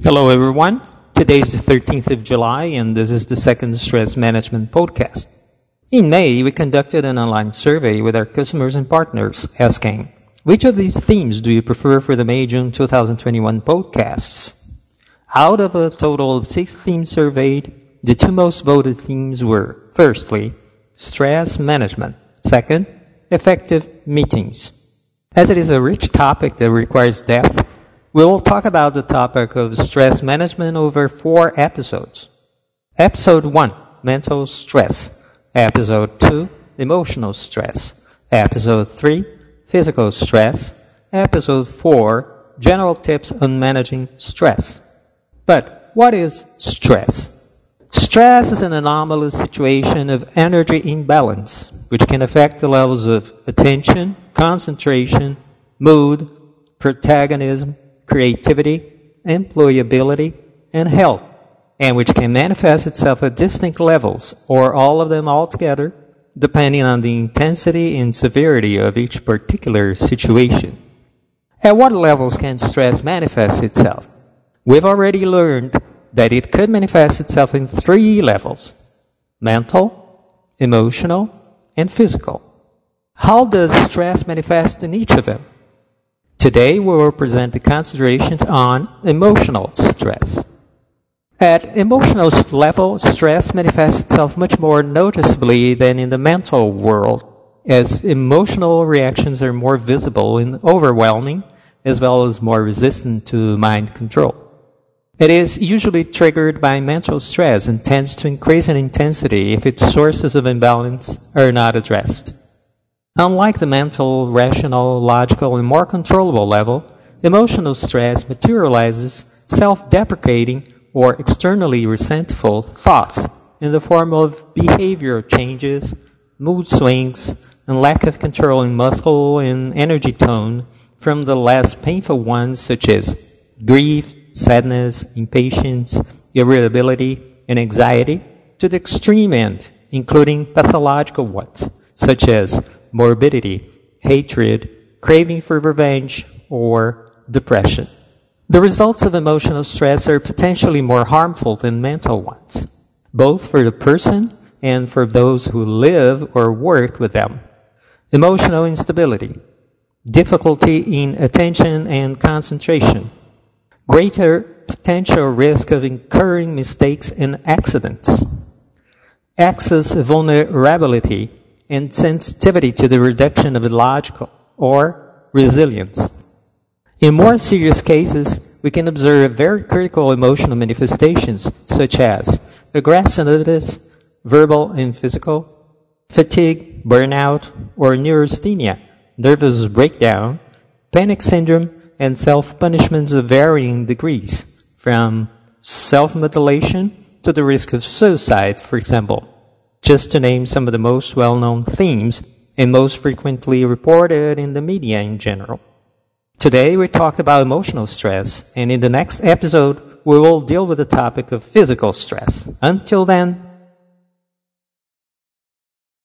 Hello, everyone. Today is the 13th of July, and this is the second Stress Management Podcast. In May, we conducted an online survey with our customers and partners asking, which of these themes do you prefer for the May June 2021 podcasts? Out of a total of six themes surveyed, the two most voted themes were, firstly, stress management, second, effective meetings. As it is a rich topic that requires depth, we will talk about the topic of stress management over four episodes. Episode 1, mental stress. Episode 2, emotional stress. Episode 3, physical stress. Episode 4, general tips on managing stress. But what is stress? Stress is an anomalous situation of energy imbalance, which can affect the levels of attention, concentration, mood, protagonism, creativity, employability, and health, and which can manifest itself at distinct levels, or all of them altogether, depending on the intensity and severity of each particular situation. At what levels can stress manifest itself? We've already learned that it could manifest itself in three levels mental, emotional, and physical. How does stress manifest in each of them? Today we will present the considerations on emotional stress. At emotional level, stress manifests itself much more noticeably than in the mental world, as emotional reactions are more visible and overwhelming, as well as more resistant to mind control. It is usually triggered by mental stress and tends to increase in intensity if its sources of imbalance are not addressed. Unlike the mental, rational, logical, and more controllable level, emotional stress materializes self deprecating or externally resentful thoughts in the form of behavior changes, mood swings, and lack of control in muscle and energy tone from the less painful ones such as grief, sadness, impatience, irritability, and anxiety to the extreme end, including pathological ones such as morbidity, hatred, craving for revenge, or depression. The results of emotional stress are potentially more harmful than mental ones, both for the person and for those who live or work with them. Emotional instability, difficulty in attention and concentration, greater potential risk of incurring mistakes and accidents, excess vulnerability and sensitivity to the reduction of illogical or resilience. In more serious cases, we can observe very critical emotional manifestations such as aggressiveness, verbal and physical, fatigue, burnout, or neurasthenia, nervous breakdown, panic syndrome, and self-punishments of varying degrees, from self-mutilation to the risk of suicide, for example just to name some of the most well known themes and most frequently reported in the media in general. Today we talked about emotional stress, and in the next episode we will deal with the topic of physical stress. Until then,